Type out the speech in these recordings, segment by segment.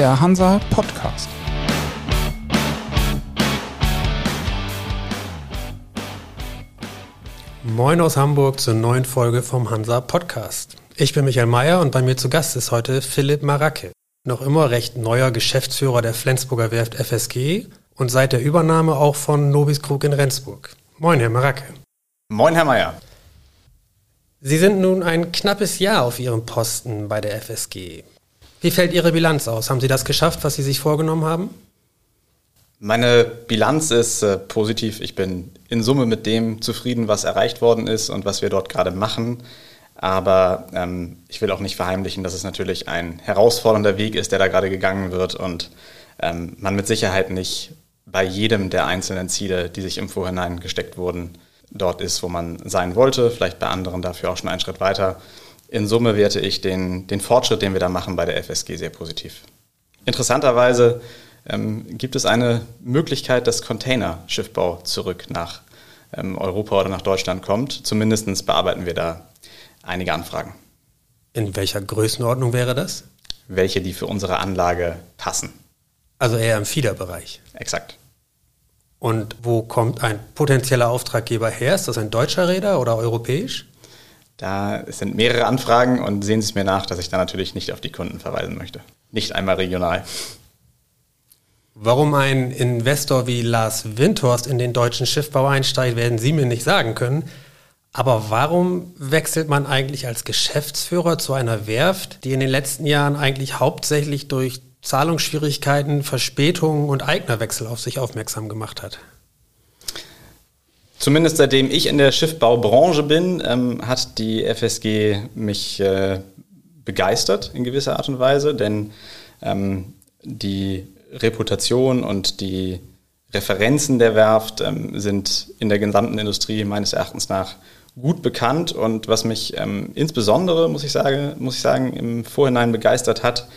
der Hansa Podcast. Moin aus Hamburg zur neuen Folge vom Hansa Podcast. Ich bin Michael Mayer und bei mir zu Gast ist heute Philipp Maracke, noch immer recht neuer Geschäftsführer der Flensburger Werft FSG und seit der Übernahme auch von Nobis Krug in Rendsburg. Moin, Herr Maracke. Moin, Herr Mayer. Sie sind nun ein knappes Jahr auf Ihrem Posten bei der FSG. Wie fällt Ihre Bilanz aus? Haben Sie das geschafft, was Sie sich vorgenommen haben? Meine Bilanz ist äh, positiv. Ich bin in Summe mit dem zufrieden, was erreicht worden ist und was wir dort gerade machen. Aber ähm, ich will auch nicht verheimlichen, dass es natürlich ein herausfordernder Weg ist, der da gerade gegangen wird und ähm, man mit Sicherheit nicht bei jedem der einzelnen Ziele, die sich im Vorhinein gesteckt wurden, dort ist, wo man sein wollte. Vielleicht bei anderen dafür auch schon einen Schritt weiter. In Summe werte ich den, den Fortschritt, den wir da machen, bei der FSG sehr positiv. Interessanterweise ähm, gibt es eine Möglichkeit, dass Containerschiffbau zurück nach ähm, Europa oder nach Deutschland kommt. Zumindest bearbeiten wir da einige Anfragen. In welcher Größenordnung wäre das? Welche, die für unsere Anlage passen. Also eher im Fiederbereich. Exakt. Und wo kommt ein potenzieller Auftraggeber her? Ist das ein deutscher Räder oder europäisch? Da sind mehrere Anfragen und sehen Sie es mir nach, dass ich da natürlich nicht auf die Kunden verweisen möchte. Nicht einmal regional. Warum ein Investor wie Lars Windhorst in den deutschen Schiffbau einsteigt, werden Sie mir nicht sagen können. Aber warum wechselt man eigentlich als Geschäftsführer zu einer Werft, die in den letzten Jahren eigentlich hauptsächlich durch Zahlungsschwierigkeiten, Verspätungen und Eignerwechsel auf sich aufmerksam gemacht hat? Zumindest seitdem ich in der Schiffbaubranche bin, ähm, hat die FSG mich äh, begeistert in gewisser Art und Weise, denn ähm, die Reputation und die Referenzen der Werft ähm, sind in der gesamten Industrie meines Erachtens nach gut bekannt und was mich ähm, insbesondere, muss ich, sagen, muss ich sagen, im Vorhinein begeistert hat,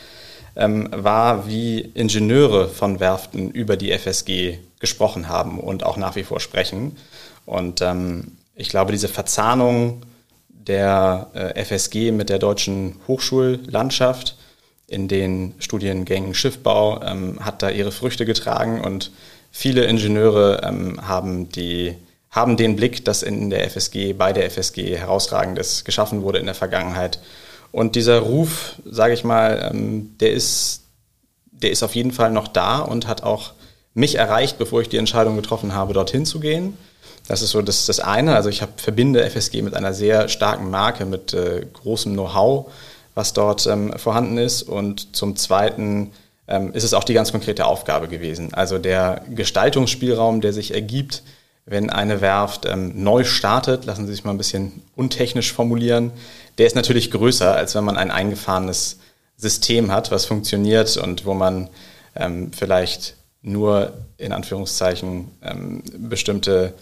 ähm, war, wie Ingenieure von Werften über die FSG gesprochen haben und auch nach wie vor sprechen. Und ähm, ich glaube, diese Verzahnung der äh, FSG mit der deutschen Hochschullandschaft in den Studiengängen Schiffbau ähm, hat da ihre Früchte getragen und viele Ingenieure ähm, haben, die, haben den Blick, dass in der FSG, bei der FSG herausragendes geschaffen wurde in der Vergangenheit. Und dieser Ruf, sage ich mal, ähm, der, ist, der ist auf jeden Fall noch da und hat auch mich erreicht, bevor ich die Entscheidung getroffen habe, dorthin zu gehen. Das ist so das, das eine. Also ich hab, verbinde FSG mit einer sehr starken Marke, mit äh, großem Know-how was dort ähm, vorhanden ist. Und zum Zweiten ähm, ist es auch die ganz konkrete Aufgabe gewesen. Also der Gestaltungsspielraum, der sich ergibt, wenn eine Werft ähm, neu startet, lassen Sie sich mal ein bisschen untechnisch formulieren, der ist natürlich größer, als wenn man ein eingefahrenes System hat, was funktioniert und wo man ähm, vielleicht nur in Anführungszeichen ähm, bestimmte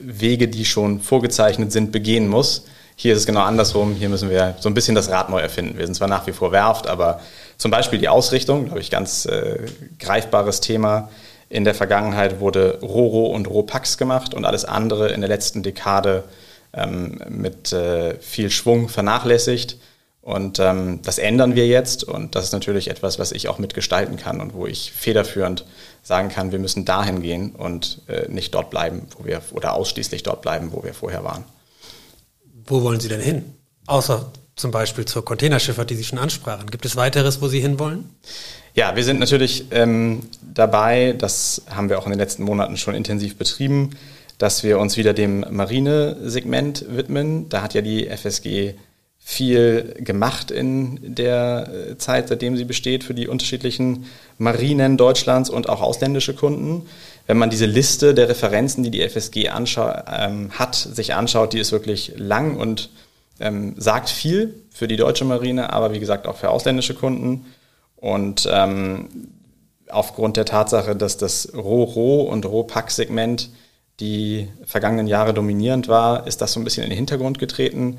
Wege, die schon vorgezeichnet sind, begehen muss. Hier ist es genau andersrum. Hier müssen wir so ein bisschen das Rad neu erfinden. Wir sind zwar nach wie vor Werft, aber zum Beispiel die Ausrichtung, glaube ich, ganz äh, greifbares Thema. In der Vergangenheit wurde Roro und Ropax gemacht und alles andere in der letzten Dekade ähm, mit äh, viel Schwung vernachlässigt. Und ähm, das ändern wir jetzt und das ist natürlich etwas, was ich auch mitgestalten kann und wo ich federführend sagen kann, wir müssen dahin gehen und äh, nicht dort bleiben, wo wir oder ausschließlich dort bleiben, wo wir vorher waren. Wo wollen Sie denn hin? Außer zum Beispiel zur Containerschifffahrt, die Sie schon ansprachen. Gibt es weiteres, wo Sie hinwollen? Ja, wir sind natürlich ähm, dabei, das haben wir auch in den letzten Monaten schon intensiv betrieben, dass wir uns wieder dem Marinesegment widmen. Da hat ja die FSG viel gemacht in der äh, Zeit, seitdem sie besteht, für die unterschiedlichen Marinen Deutschlands und auch ausländische Kunden wenn man diese Liste der Referenzen, die die FSG ähm, hat, sich anschaut, die ist wirklich lang und ähm, sagt viel für die deutsche Marine, aber wie gesagt auch für ausländische Kunden. Und ähm, aufgrund der Tatsache, dass das Ro-Ro und Ro-Pack-Segment die vergangenen Jahre dominierend war, ist das so ein bisschen in den Hintergrund getreten.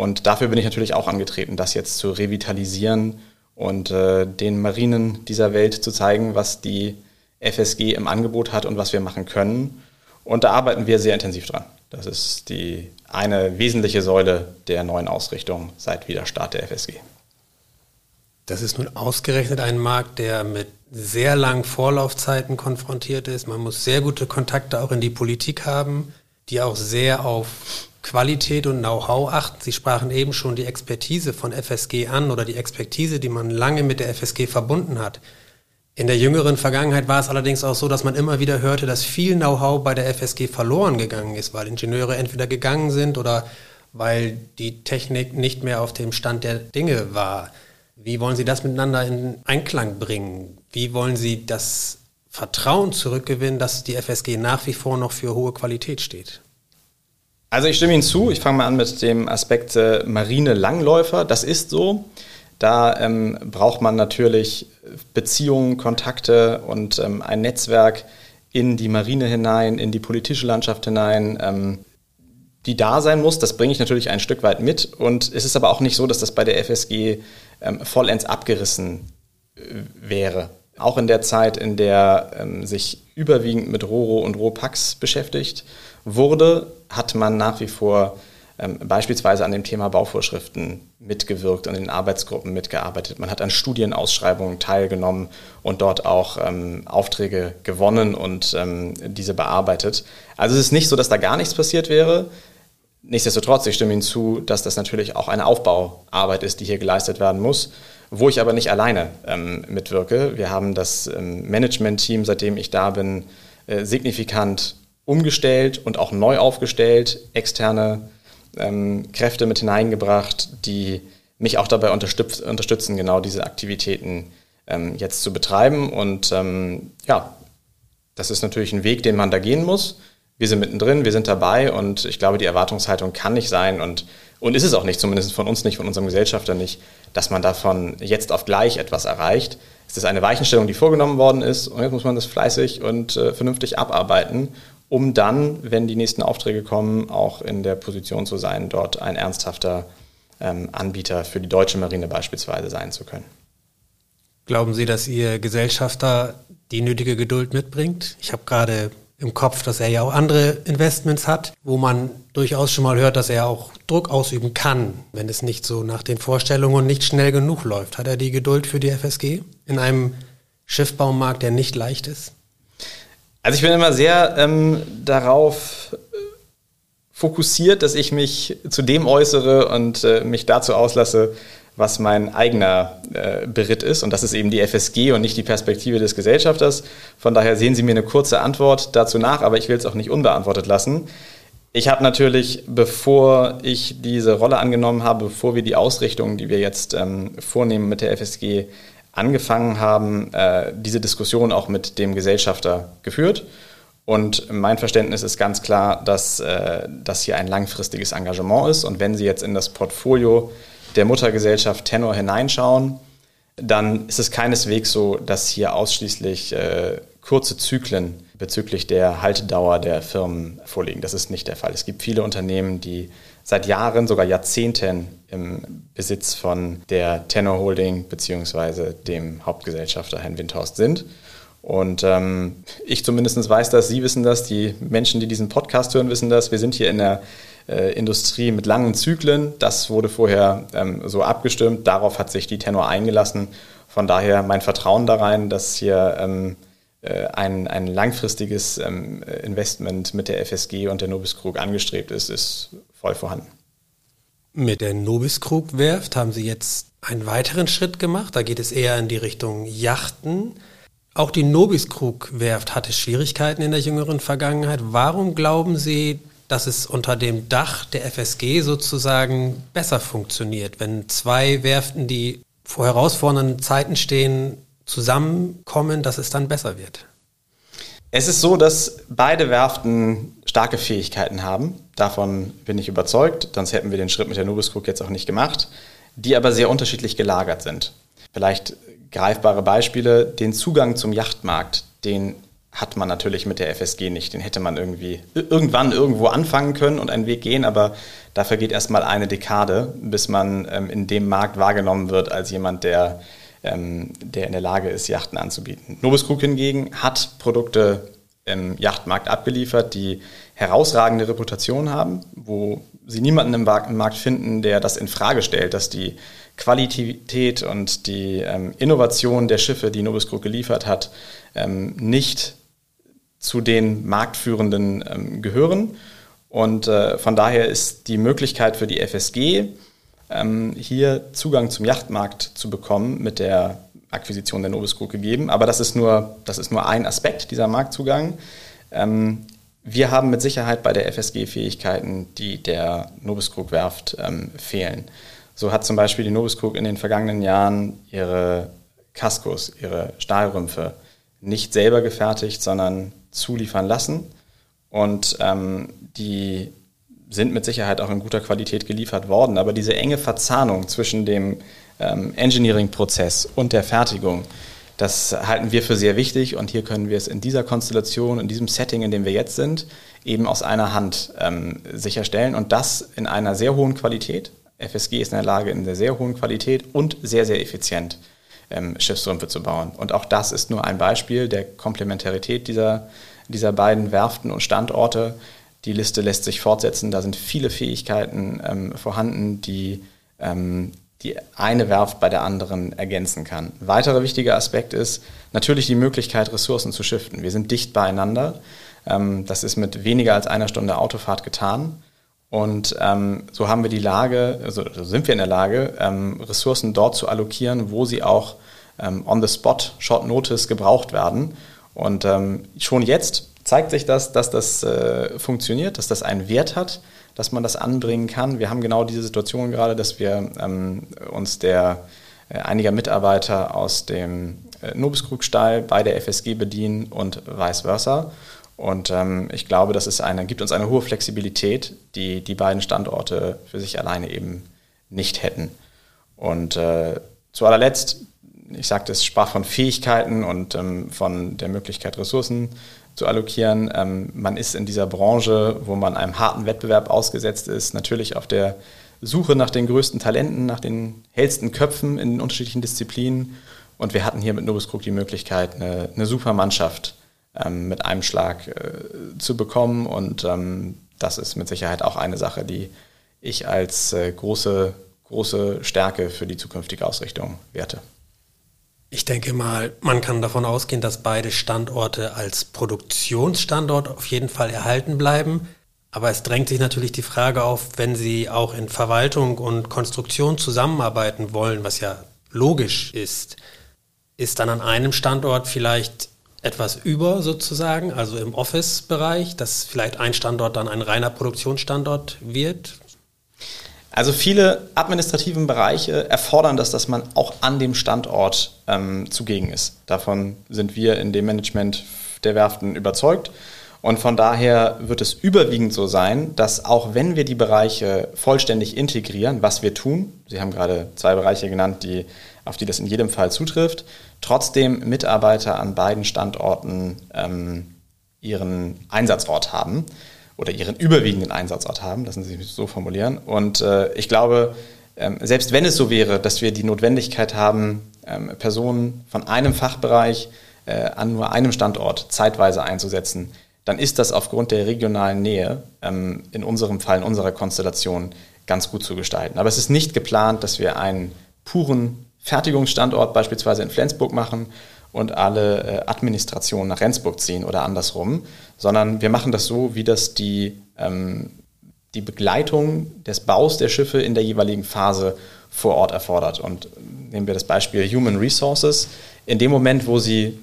Und dafür bin ich natürlich auch angetreten, das jetzt zu revitalisieren und äh, den Marinen dieser Welt zu zeigen, was die FSG im Angebot hat und was wir machen können. Und da arbeiten wir sehr intensiv dran. Das ist die eine wesentliche Säule der neuen Ausrichtung seit Widerstart der FSG. Das ist nun ausgerechnet ein Markt, der mit sehr langen Vorlaufzeiten konfrontiert ist. Man muss sehr gute Kontakte auch in die Politik haben, die auch sehr auf Qualität und Know-how achten. Sie sprachen eben schon die Expertise von FSG an oder die Expertise, die man lange mit der FSG verbunden hat. In der jüngeren Vergangenheit war es allerdings auch so, dass man immer wieder hörte, dass viel Know-how bei der FSG verloren gegangen ist, weil Ingenieure entweder gegangen sind oder weil die Technik nicht mehr auf dem Stand der Dinge war. Wie wollen Sie das miteinander in Einklang bringen? Wie wollen Sie das Vertrauen zurückgewinnen, dass die FSG nach wie vor noch für hohe Qualität steht? Also ich stimme Ihnen zu. Ich fange mal an mit dem Aspekt äh, Marine Langläufer. Das ist so. Da ähm, braucht man natürlich Beziehungen, Kontakte und ähm, ein Netzwerk in die Marine hinein, in die politische Landschaft hinein, ähm, die da sein muss. Das bringe ich natürlich ein Stück weit mit. Und es ist aber auch nicht so, dass das bei der FSG ähm, vollends abgerissen äh, wäre. Auch in der Zeit, in der ähm, sich überwiegend mit Roro und Ropax beschäftigt wurde, hat man nach wie vor ähm, beispielsweise an dem Thema Bauvorschriften mitgewirkt und in Arbeitsgruppen mitgearbeitet. Man hat an Studienausschreibungen teilgenommen und dort auch ähm, Aufträge gewonnen und ähm, diese bearbeitet. Also es ist nicht so, dass da gar nichts passiert wäre. Nichtsdestotrotz, ich stimme Ihnen zu, dass das natürlich auch eine Aufbauarbeit ist, die hier geleistet werden muss, wo ich aber nicht alleine ähm, mitwirke. Wir haben das ähm, Management-Team, seitdem ich da bin, äh, signifikant umgestellt und auch neu aufgestellt, externe ähm, Kräfte mit hineingebracht, die mich auch dabei unterstütz unterstützen, genau diese Aktivitäten ähm, jetzt zu betreiben. Und ähm, ja, das ist natürlich ein Weg, den man da gehen muss wir sind mittendrin, wir sind dabei und ich glaube, die Erwartungshaltung kann nicht sein und, und ist es auch nicht, zumindest von uns nicht, von unserem Gesellschafter nicht, dass man davon jetzt auf gleich etwas erreicht. Es ist eine Weichenstellung, die vorgenommen worden ist und jetzt muss man das fleißig und äh, vernünftig abarbeiten, um dann, wenn die nächsten Aufträge kommen, auch in der Position zu sein, dort ein ernsthafter ähm, Anbieter für die deutsche Marine beispielsweise sein zu können. Glauben Sie, dass Ihr Gesellschafter die nötige Geduld mitbringt? Ich habe gerade im Kopf, dass er ja auch andere Investments hat, wo man durchaus schon mal hört, dass er auch Druck ausüben kann, wenn es nicht so nach den Vorstellungen nicht schnell genug läuft. Hat er die Geduld für die FSG in einem Schiffbaumarkt, der nicht leicht ist? Also ich bin immer sehr ähm, darauf fokussiert, dass ich mich zu dem äußere und äh, mich dazu auslasse, was mein eigener äh, Beritt ist. Und das ist eben die FSG und nicht die Perspektive des Gesellschafters. Von daher sehen Sie mir eine kurze Antwort dazu nach, aber ich will es auch nicht unbeantwortet lassen. Ich habe natürlich, bevor ich diese Rolle angenommen habe, bevor wir die Ausrichtung, die wir jetzt ähm, vornehmen mit der FSG, angefangen haben, äh, diese Diskussion auch mit dem Gesellschafter geführt. Und mein Verständnis ist ganz klar, dass äh, das hier ein langfristiges Engagement ist. Und wenn Sie jetzt in das Portfolio der Muttergesellschaft Tenor hineinschauen, dann ist es keineswegs so, dass hier ausschließlich äh, kurze Zyklen bezüglich der Haltedauer der Firmen vorliegen. Das ist nicht der Fall. Es gibt viele Unternehmen, die seit Jahren, sogar Jahrzehnten im Besitz von der Tenor Holding bzw. dem Hauptgesellschafter Herrn Windhorst sind. Und ähm, ich zumindest weiß das, Sie wissen das, die Menschen, die diesen Podcast hören, wissen das. Wir sind hier in der äh, Industrie mit langen Zyklen. Das wurde vorher ähm, so abgestimmt. Darauf hat sich die Tenor eingelassen. Von daher mein Vertrauen da rein, dass hier ähm, äh, ein, ein langfristiges ähm, Investment mit der FSG und der Nobis Krug angestrebt ist, ist voll vorhanden. Mit der Nobis Krug Werft haben Sie jetzt einen weiteren Schritt gemacht. Da geht es eher in die Richtung Yachten. Auch die Nobis Krug Werft hatte Schwierigkeiten in der jüngeren Vergangenheit. Warum glauben Sie, dass es unter dem Dach der FSG sozusagen besser funktioniert, wenn zwei Werften, die vor herausfordernden Zeiten stehen, zusammenkommen, dass es dann besser wird? Es ist so, dass beide Werften starke Fähigkeiten haben. Davon bin ich überzeugt, sonst hätten wir den Schritt mit der Nobis jetzt auch nicht gemacht, die aber sehr unterschiedlich gelagert sind. Vielleicht greifbare Beispiele, den Zugang zum Yachtmarkt, den hat man natürlich mit der FSG nicht. Den hätte man irgendwie irgendwann irgendwo anfangen können und einen Weg gehen, aber da vergeht erstmal eine Dekade, bis man ähm, in dem Markt wahrgenommen wird als jemand, der, ähm, der in der Lage ist, Yachten anzubieten. Nobis hingegen hat Produkte im Yachtmarkt abgeliefert, die herausragende Reputation haben, wo sie niemanden im Markt finden, der das in Frage stellt, dass die Qualität und die ähm, Innovation der Schiffe, die Nobis Group geliefert hat, ähm, nicht zu den Marktführenden ähm, gehören. Und äh, von daher ist die Möglichkeit für die FSG, ähm, hier Zugang zum Yachtmarkt zu bekommen, mit der Akquisition der Nobis Group gegeben. Aber das ist nur, das ist nur ein Aspekt dieser Marktzugang. Wir haben mit Sicherheit bei der FSG Fähigkeiten, die der Nobis Group Werft ähm, fehlen. So hat zum Beispiel die Nobis Group in den vergangenen Jahren ihre Kaskos, ihre Stahlrümpfe nicht selber gefertigt, sondern zuliefern lassen. Und ähm, die sind mit Sicherheit auch in guter Qualität geliefert worden. Aber diese enge Verzahnung zwischen dem ähm, Engineering-Prozess und der Fertigung, das halten wir für sehr wichtig und hier können wir es in dieser Konstellation, in diesem Setting, in dem wir jetzt sind, eben aus einer Hand ähm, sicherstellen und das in einer sehr hohen Qualität. FSG ist in der Lage, in der sehr hohen Qualität und sehr, sehr effizient ähm, Schiffsrümpfe zu bauen. Und auch das ist nur ein Beispiel der Komplementarität dieser, dieser beiden Werften und Standorte. Die Liste lässt sich fortsetzen. Da sind viele Fähigkeiten ähm, vorhanden, die ähm, die eine Werft bei der anderen ergänzen kann. Ein weiterer wichtiger Aspekt ist natürlich die Möglichkeit, Ressourcen zu shiften. Wir sind dicht beieinander. Ähm, das ist mit weniger als einer Stunde Autofahrt getan. Und ähm, so haben wir die Lage, also so sind wir in der Lage, ähm, Ressourcen dort zu allokieren, wo sie auch on the spot, Short Notice gebraucht werden. Und schon jetzt zeigt sich das, dass das äh, funktioniert, dass das einen Wert hat dass man das anbringen kann. Wir haben genau diese Situation gerade, dass wir ähm, uns der äh, einiger Mitarbeiter aus dem äh, Nobiskrugstall bei der FSG bedienen und vice versa. Und ähm, ich glaube, das ist eine, gibt uns eine hohe Flexibilität, die die beiden Standorte für sich alleine eben nicht hätten. Und äh, zu allerletzt, ich sagte, es sprach von Fähigkeiten und ähm, von der Möglichkeit, Ressourcen zu allokieren. Ähm, man ist in dieser Branche, wo man einem harten Wettbewerb ausgesetzt ist, natürlich auf der Suche nach den größten Talenten, nach den hellsten Köpfen in den unterschiedlichen Disziplinen. Und wir hatten hier mit Nobis Krug die Möglichkeit, eine, eine super Mannschaft ähm, mit einem Schlag äh, zu bekommen. Und ähm, das ist mit Sicherheit auch eine Sache, die ich als äh, große, große Stärke für die zukünftige Ausrichtung werte. Ich denke mal, man kann davon ausgehen, dass beide Standorte als Produktionsstandort auf jeden Fall erhalten bleiben. Aber es drängt sich natürlich die Frage auf, wenn Sie auch in Verwaltung und Konstruktion zusammenarbeiten wollen, was ja logisch ist, ist dann an einem Standort vielleicht etwas über sozusagen, also im Office-Bereich, dass vielleicht ein Standort dann ein reiner Produktionsstandort wird? Also viele administrativen Bereiche erfordern das, dass man auch an dem Standort ähm, zugegen ist. Davon sind wir in dem Management der Werften überzeugt. Und von daher wird es überwiegend so sein, dass auch wenn wir die Bereiche vollständig integrieren, was wir tun, Sie haben gerade zwei Bereiche genannt, die, auf die das in jedem Fall zutrifft, trotzdem Mitarbeiter an beiden Standorten ähm, ihren Einsatzort haben oder ihren überwiegenden Einsatzort haben, lassen Sie mich so formulieren. Und äh, ich glaube, ähm, selbst wenn es so wäre, dass wir die Notwendigkeit haben, ähm, Personen von einem Fachbereich äh, an nur einem Standort zeitweise einzusetzen, dann ist das aufgrund der regionalen Nähe ähm, in unserem Fall, in unserer Konstellation ganz gut zu gestalten. Aber es ist nicht geplant, dass wir einen puren Fertigungsstandort beispielsweise in Flensburg machen und alle äh, Administrationen nach Rendsburg ziehen oder andersrum, sondern wir machen das so, wie das die, ähm, die Begleitung des Baus der Schiffe in der jeweiligen Phase vor Ort erfordert. Und nehmen wir das Beispiel Human Resources. In dem Moment, wo Sie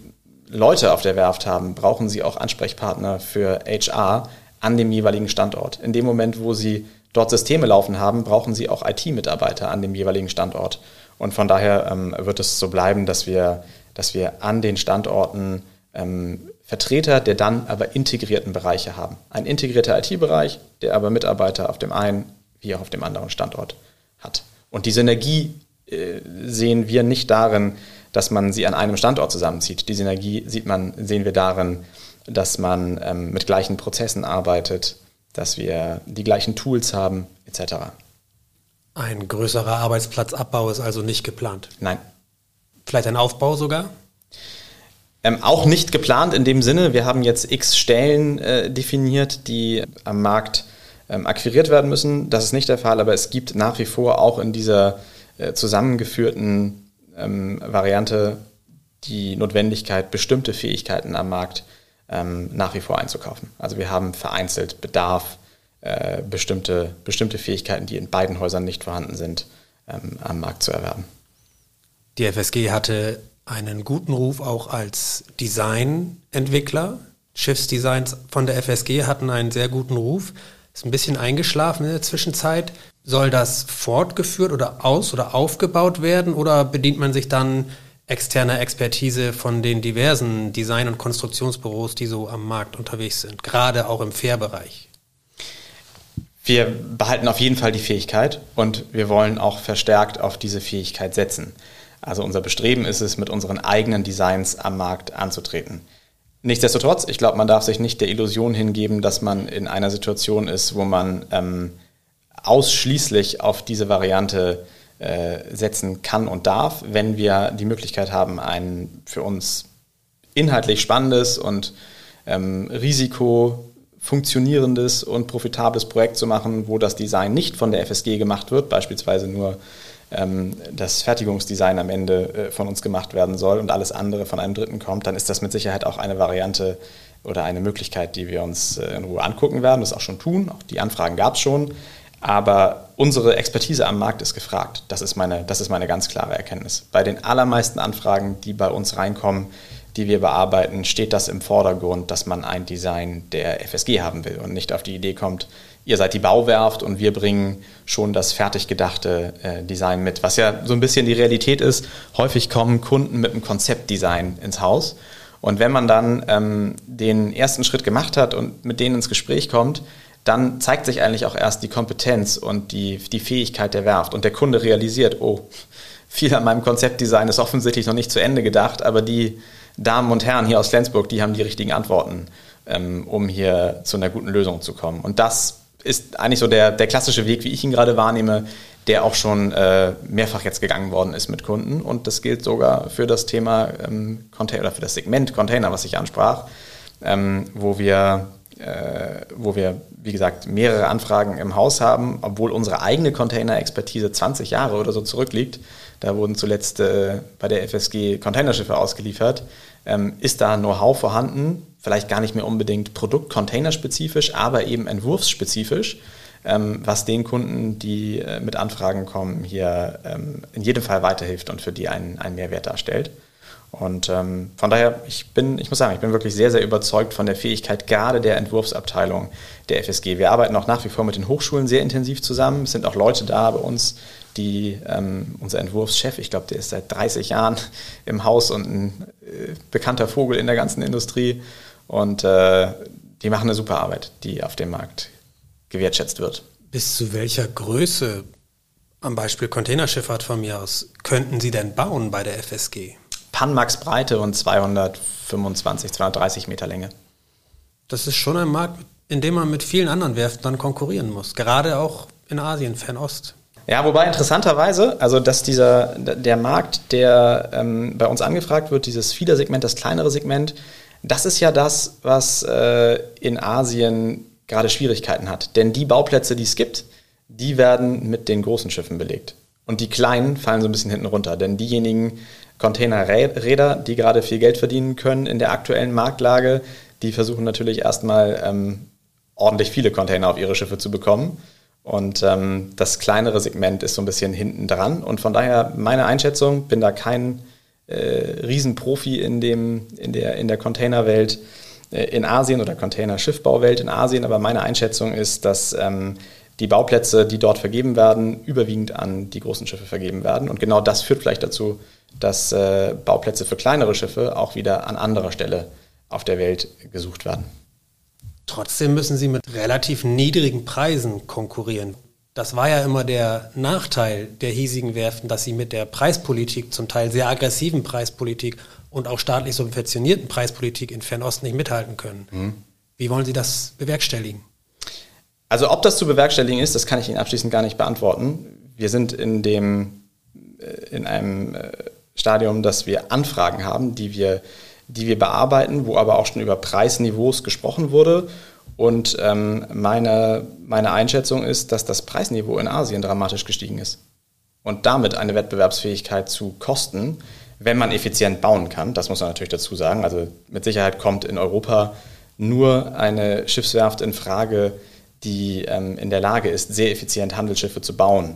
Leute auf der Werft haben, brauchen Sie auch Ansprechpartner für HR an dem jeweiligen Standort. In dem Moment, wo Sie dort Systeme laufen haben, brauchen Sie auch IT-Mitarbeiter an dem jeweiligen Standort. Und von daher ähm, wird es so bleiben, dass wir dass wir an den Standorten ähm, Vertreter der dann aber integrierten Bereiche haben. Ein integrierter IT-Bereich, der aber Mitarbeiter auf dem einen wie auch auf dem anderen Standort hat. Und die Synergie äh, sehen wir nicht darin, dass man sie an einem Standort zusammenzieht. Die Synergie sieht man, sehen wir darin, dass man ähm, mit gleichen Prozessen arbeitet, dass wir die gleichen Tools haben, etc. Ein größerer Arbeitsplatzabbau ist also nicht geplant. Nein, Vielleicht ein Aufbau sogar? Ähm, auch nicht geplant in dem Sinne. Wir haben jetzt x Stellen äh, definiert, die am Markt ähm, akquiriert werden müssen. Das ist nicht der Fall, aber es gibt nach wie vor auch in dieser äh, zusammengeführten ähm, Variante die Notwendigkeit, bestimmte Fähigkeiten am Markt ähm, nach wie vor einzukaufen. Also wir haben vereinzelt Bedarf, äh, bestimmte, bestimmte Fähigkeiten, die in beiden Häusern nicht vorhanden sind, ähm, am Markt zu erwerben. Die FSG hatte einen guten Ruf auch als Designentwickler. Schiffsdesigns von der FSG hatten einen sehr guten Ruf. Ist ein bisschen eingeschlafen in der Zwischenzeit. Soll das fortgeführt oder aus- oder aufgebaut werden oder bedient man sich dann externer Expertise von den diversen Design- und Konstruktionsbüros, die so am Markt unterwegs sind, gerade auch im Fair-Bereich? Wir behalten auf jeden Fall die Fähigkeit und wir wollen auch verstärkt auf diese Fähigkeit setzen. Also unser Bestreben ist es, mit unseren eigenen Designs am Markt anzutreten. Nichtsdestotrotz, ich glaube, man darf sich nicht der Illusion hingeben, dass man in einer Situation ist, wo man ähm, ausschließlich auf diese Variante äh, setzen kann und darf, wenn wir die Möglichkeit haben, ein für uns inhaltlich spannendes und ähm, Risiko funktionierendes und profitables Projekt zu machen, wo das Design nicht von der FSG gemacht wird, beispielsweise nur das Fertigungsdesign am Ende äh, von uns gemacht werden soll und alles andere von einem Dritten kommt, dann ist das mit Sicherheit auch eine Variante oder eine Möglichkeit, die wir uns äh, in Ruhe angucken werden, das auch schon tun. Auch die Anfragen gab es schon. Aber unsere Expertise am Markt ist gefragt. Das ist, meine, das ist meine ganz klare Erkenntnis. Bei den allermeisten Anfragen, die bei uns reinkommen, die wir bearbeiten, steht das im Vordergrund, dass man ein Design der FSG haben will und nicht auf die Idee kommt, ihr seid die Bauwerft und wir bringen schon das fertig gedachte äh, Design mit. Was ja so ein bisschen die Realität ist, häufig kommen Kunden mit einem Konzeptdesign ins Haus. Und wenn man dann ähm, den ersten Schritt gemacht hat und mit denen ins Gespräch kommt, dann zeigt sich eigentlich auch erst die Kompetenz und die, die Fähigkeit der Werft. Und der Kunde realisiert, oh, viel an meinem Konzeptdesign ist offensichtlich noch nicht zu Ende gedacht, aber die Damen und Herren hier aus Flensburg, die haben die richtigen Antworten, ähm, um hier zu einer guten Lösung zu kommen. Und das ist eigentlich so der, der klassische Weg, wie ich ihn gerade wahrnehme, der auch schon äh, mehrfach jetzt gegangen worden ist mit Kunden. Und das gilt sogar für das Thema ähm, Container oder für das Segment Container, was ich ansprach, ähm, wo wir äh, wo wir, wie gesagt, mehrere Anfragen im Haus haben, obwohl unsere eigene Container-Expertise 20 Jahre oder so zurückliegt. Da wurden zuletzt äh, bei der FSG Containerschiffe ausgeliefert. Ähm, ist da Know-how vorhanden? Vielleicht gar nicht mehr unbedingt Produkt-Containerspezifisch, aber eben entwurfsspezifisch, ähm, was den Kunden, die äh, mit Anfragen kommen, hier ähm, in jedem Fall weiterhilft und für die einen, einen Mehrwert darstellt. Und ähm, von daher, ich bin, ich muss sagen, ich bin wirklich sehr, sehr überzeugt von der Fähigkeit gerade der Entwurfsabteilung der FSG. Wir arbeiten auch nach wie vor mit den Hochschulen sehr intensiv zusammen. Es sind auch Leute da bei uns, die ähm, unser Entwurfschef, ich glaube, der ist seit 30 Jahren im Haus und ein äh, bekannter Vogel in der ganzen Industrie. Und äh, die machen eine super Arbeit, die auf dem Markt gewertschätzt wird. Bis zu welcher Größe, am Beispiel Containerschifffahrt von mir aus, könnten Sie denn bauen bei der FSG? Panmax Breite und 225, 230 Meter Länge. Das ist schon ein Markt, in dem man mit vielen anderen Werften dann konkurrieren muss, gerade auch in Asien, Fernost. Ja, wobei interessanterweise, also dass dieser der Markt, der ähm, bei uns angefragt wird, dieses Fiedersegment, das kleinere Segment, das ist ja das, was äh, in Asien gerade Schwierigkeiten hat. Denn die Bauplätze, die es gibt, die werden mit den großen Schiffen belegt. Und die kleinen fallen so ein bisschen hinten runter. Denn diejenigen, Containerräder, die gerade viel Geld verdienen können in der aktuellen Marktlage, die versuchen natürlich erstmal ähm, ordentlich viele Container auf ihre Schiffe zu bekommen. Und ähm, das kleinere Segment ist so ein bisschen hinten dran. Und von daher meine Einschätzung, bin da kein äh, Riesenprofi in, dem, in, der, in der Containerwelt äh, in Asien oder Containerschiffbauwelt in Asien, aber meine Einschätzung ist, dass ähm, die Bauplätze, die dort vergeben werden, überwiegend an die großen Schiffe vergeben werden. Und genau das führt vielleicht dazu, dass äh, Bauplätze für kleinere Schiffe auch wieder an anderer Stelle auf der Welt gesucht werden. Trotzdem müssen sie mit relativ niedrigen Preisen konkurrieren. Das war ja immer der Nachteil der hiesigen Werften, dass sie mit der Preispolitik, zum Teil sehr aggressiven Preispolitik und auch staatlich subventionierten Preispolitik in Fernost nicht mithalten können. Mhm. Wie wollen Sie das bewerkstelligen? Also ob das zu bewerkstelligen ist, das kann ich Ihnen abschließend gar nicht beantworten. Wir sind in dem äh, in einem äh, Stadium, dass wir Anfragen haben, die wir die wir bearbeiten, wo aber auch schon über Preisniveaus gesprochen wurde. Und ähm, meine, meine Einschätzung ist, dass das Preisniveau in Asien dramatisch gestiegen ist. Und damit eine Wettbewerbsfähigkeit zu kosten, wenn man effizient bauen kann, das muss man natürlich dazu sagen. Also mit Sicherheit kommt in Europa nur eine Schiffswerft in Frage, die ähm, in der Lage ist, sehr effizient Handelsschiffe zu bauen.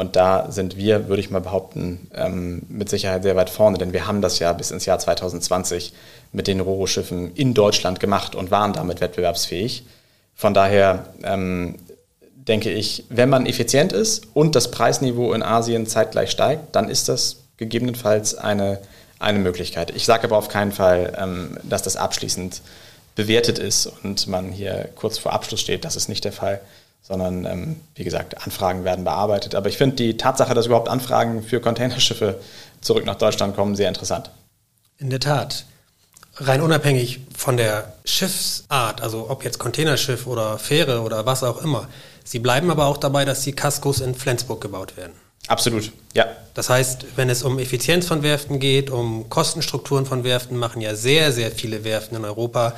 Und da sind wir, würde ich mal behaupten, ähm, mit Sicherheit sehr weit vorne, denn wir haben das ja bis ins Jahr 2020 mit den Roro-Schiffen in Deutschland gemacht und waren damit wettbewerbsfähig. Von daher ähm, denke ich, wenn man effizient ist und das Preisniveau in Asien zeitgleich steigt, dann ist das gegebenenfalls eine, eine Möglichkeit. Ich sage aber auf keinen Fall, ähm, dass das abschließend bewertet ist und man hier kurz vor Abschluss steht. Das ist nicht der Fall, sondern ähm, wie gesagt, Anfragen werden bearbeitet. Aber ich finde die Tatsache, dass überhaupt Anfragen für Containerschiffe zurück nach Deutschland kommen, sehr interessant. In der Tat. Rein unabhängig von der Schiffsart, also ob jetzt Containerschiff oder Fähre oder was auch immer. Sie bleiben aber auch dabei, dass die Kaskos in Flensburg gebaut werden. Absolut, ja. Das heißt, wenn es um Effizienz von Werften geht, um Kostenstrukturen von Werften, machen ja sehr, sehr viele Werften in Europa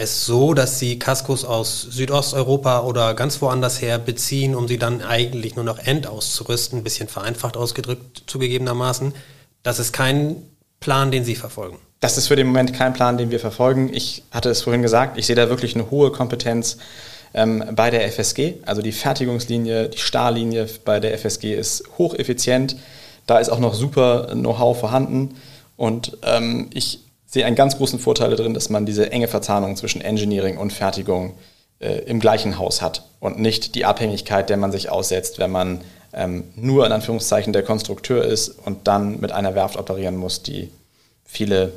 es so, dass sie Kaskos aus Südosteuropa oder ganz woanders her beziehen, um sie dann eigentlich nur noch endauszurüsten, ein bisschen vereinfacht ausgedrückt zugegebenermaßen. Das ist kein Plan, den Sie verfolgen. Das ist für den Moment kein Plan, den wir verfolgen. Ich hatte es vorhin gesagt, ich sehe da wirklich eine hohe Kompetenz ähm, bei der FSG. Also die Fertigungslinie, die Stahllinie bei der FSG ist hocheffizient. Da ist auch noch super Know-how vorhanden. Und ähm, ich sehe einen ganz großen Vorteil darin, dass man diese enge Verzahnung zwischen Engineering und Fertigung äh, im gleichen Haus hat und nicht die Abhängigkeit, der man sich aussetzt, wenn man ähm, nur in Anführungszeichen der Konstrukteur ist und dann mit einer Werft operieren muss, die viele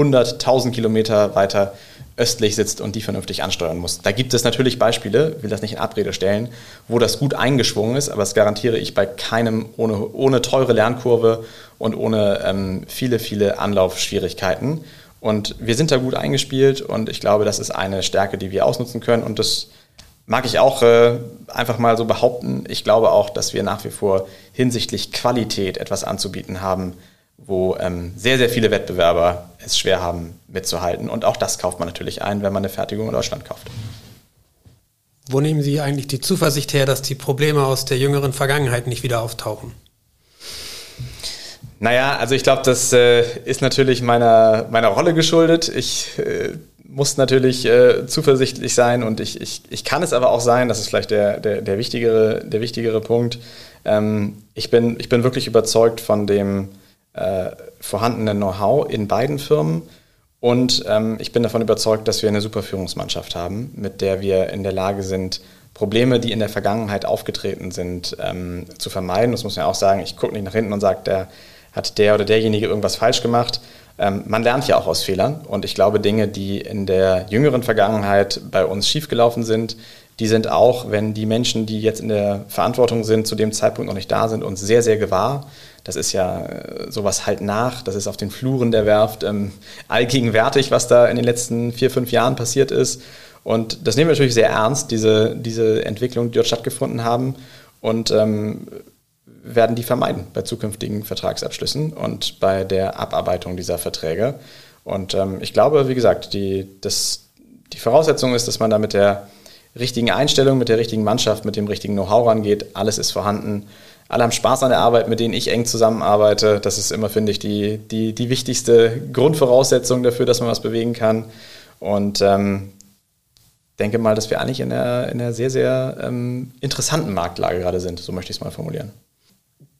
hundert, tausend Kilometer weiter östlich sitzt und die vernünftig ansteuern muss. Da gibt es natürlich Beispiele, will das nicht in Abrede stellen, wo das gut eingeschwungen ist, aber das garantiere ich bei keinem ohne, ohne teure Lernkurve und ohne ähm, viele, viele Anlaufschwierigkeiten. Und wir sind da gut eingespielt und ich glaube, das ist eine Stärke, die wir ausnutzen können und das mag ich auch äh, einfach mal so behaupten. Ich glaube auch, dass wir nach wie vor hinsichtlich Qualität etwas anzubieten haben, wo ähm, sehr, sehr viele Wettbewerber es schwer haben mitzuhalten. Und auch das kauft man natürlich ein, wenn man eine Fertigung in Deutschland kauft. Wo nehmen Sie eigentlich die Zuversicht her, dass die Probleme aus der jüngeren Vergangenheit nicht wieder auftauchen? Naja, also ich glaube, das äh, ist natürlich meiner, meiner Rolle geschuldet. Ich äh, muss natürlich äh, zuversichtlich sein und ich, ich, ich kann es aber auch sein, das ist vielleicht der, der, der, wichtigere, der wichtigere Punkt. Ähm, ich, bin, ich bin wirklich überzeugt von dem, äh, vorhandenen Know-how in beiden Firmen. Und ähm, ich bin davon überzeugt, dass wir eine super Führungsmannschaft haben, mit der wir in der Lage sind, Probleme, die in der Vergangenheit aufgetreten sind, ähm, zu vermeiden. Das muss man ja auch sagen. Ich gucke nicht nach hinten und sage, der hat der oder derjenige irgendwas falsch gemacht. Ähm, man lernt ja auch aus Fehlern. Und ich glaube, Dinge, die in der jüngeren Vergangenheit bei uns schiefgelaufen sind, die sind auch, wenn die Menschen, die jetzt in der Verantwortung sind, zu dem Zeitpunkt noch nicht da sind, uns sehr, sehr gewahr. Das ist ja äh, sowas halt nach, das ist auf den Fluren der Werft ähm, allgegenwärtig, was da in den letzten vier, fünf Jahren passiert ist. Und das nehmen wir natürlich sehr ernst, diese, diese Entwicklung, die dort stattgefunden haben. Und ähm, werden die vermeiden bei zukünftigen Vertragsabschlüssen und bei der Abarbeitung dieser Verträge. Und ähm, ich glaube, wie gesagt, die, das, die Voraussetzung ist, dass man da mit der richtigen Einstellung, mit der richtigen Mannschaft, mit dem richtigen Know-how rangeht. Alles ist vorhanden alle haben Spaß an der Arbeit, mit denen ich eng zusammenarbeite. Das ist immer, finde ich, die, die, die wichtigste Grundvoraussetzung dafür, dass man was bewegen kann. Und ähm, denke mal, dass wir eigentlich in einer, in einer sehr, sehr ähm, interessanten Marktlage gerade sind. So möchte ich es mal formulieren.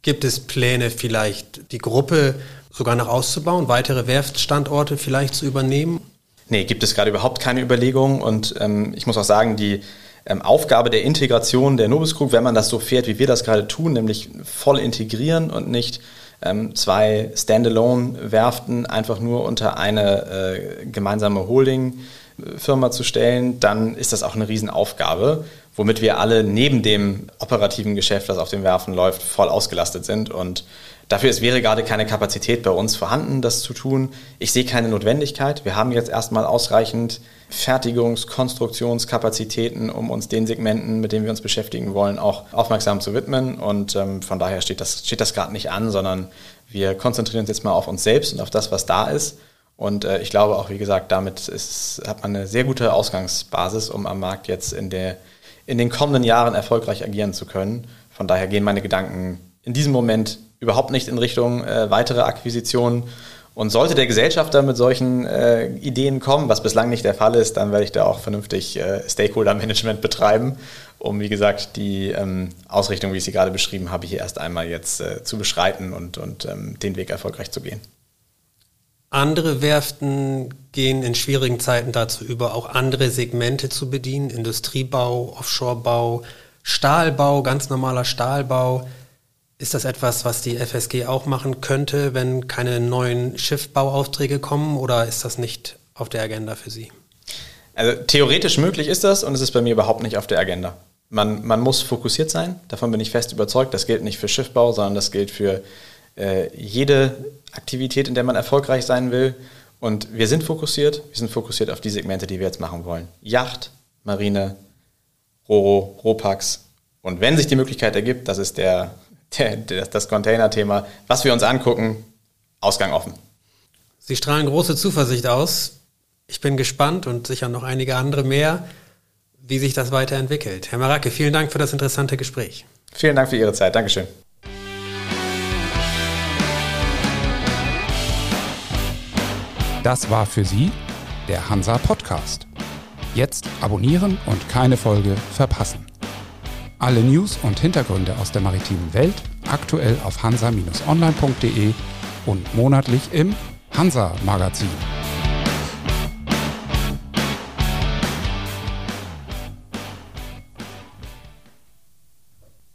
Gibt es Pläne, vielleicht die Gruppe sogar noch auszubauen, weitere Werftstandorte vielleicht zu übernehmen? Nee, gibt es gerade überhaupt keine Überlegungen. Und ähm, ich muss auch sagen, die ähm, Aufgabe der Integration der Nobis Group, wenn man das so fährt, wie wir das gerade tun, nämlich voll integrieren und nicht ähm, zwei Standalone-Werften einfach nur unter eine äh, gemeinsame Holding-Firma zu stellen, dann ist das auch eine Riesenaufgabe, womit wir alle neben dem operativen Geschäft, das auf den Werfen läuft, voll ausgelastet sind und Dafür ist, wäre gerade keine Kapazität bei uns vorhanden, das zu tun. Ich sehe keine Notwendigkeit. Wir haben jetzt erstmal ausreichend Fertigungs-, Konstruktionskapazitäten, um uns den Segmenten, mit denen wir uns beschäftigen wollen, auch aufmerksam zu widmen. Und ähm, von daher steht das, steht das gerade nicht an, sondern wir konzentrieren uns jetzt mal auf uns selbst und auf das, was da ist. Und äh, ich glaube auch, wie gesagt, damit ist, hat man eine sehr gute Ausgangsbasis, um am Markt jetzt in, der, in den kommenden Jahren erfolgreich agieren zu können. Von daher gehen meine Gedanken in diesem Moment überhaupt nicht in Richtung äh, weitere Akquisitionen. Und sollte der Gesellschafter mit solchen äh, Ideen kommen, was bislang nicht der Fall ist, dann werde ich da auch vernünftig äh, Stakeholder-Management betreiben, um, wie gesagt, die ähm, Ausrichtung, wie ich sie gerade beschrieben habe, hier erst einmal jetzt äh, zu beschreiten und, und ähm, den Weg erfolgreich zu gehen. Andere Werften gehen in schwierigen Zeiten dazu über, auch andere Segmente zu bedienen, Industriebau, Offshorebau, Stahlbau, ganz normaler Stahlbau. Ist das etwas, was die FSG auch machen könnte, wenn keine neuen Schiffbauaufträge kommen oder ist das nicht auf der Agenda für Sie? Also theoretisch möglich ist das und es ist bei mir überhaupt nicht auf der Agenda. Man, man muss fokussiert sein, davon bin ich fest überzeugt. Das gilt nicht für Schiffbau, sondern das gilt für äh, jede Aktivität, in der man erfolgreich sein will. Und wir sind fokussiert, wir sind fokussiert auf die Segmente, die wir jetzt machen wollen. Yacht, Marine, Roro, Ropax. Und wenn sich die Möglichkeit ergibt, das ist der der, das Container-Thema, was wir uns angucken, Ausgang offen. Sie strahlen große Zuversicht aus. Ich bin gespannt und sicher noch einige andere mehr, wie sich das weiterentwickelt. Herr Maracke, vielen Dank für das interessante Gespräch. Vielen Dank für Ihre Zeit. Dankeschön. Das war für Sie der Hansa Podcast. Jetzt abonnieren und keine Folge verpassen. Alle News und Hintergründe aus der maritimen Welt aktuell auf hansa-online.de und monatlich im Hansa Magazin.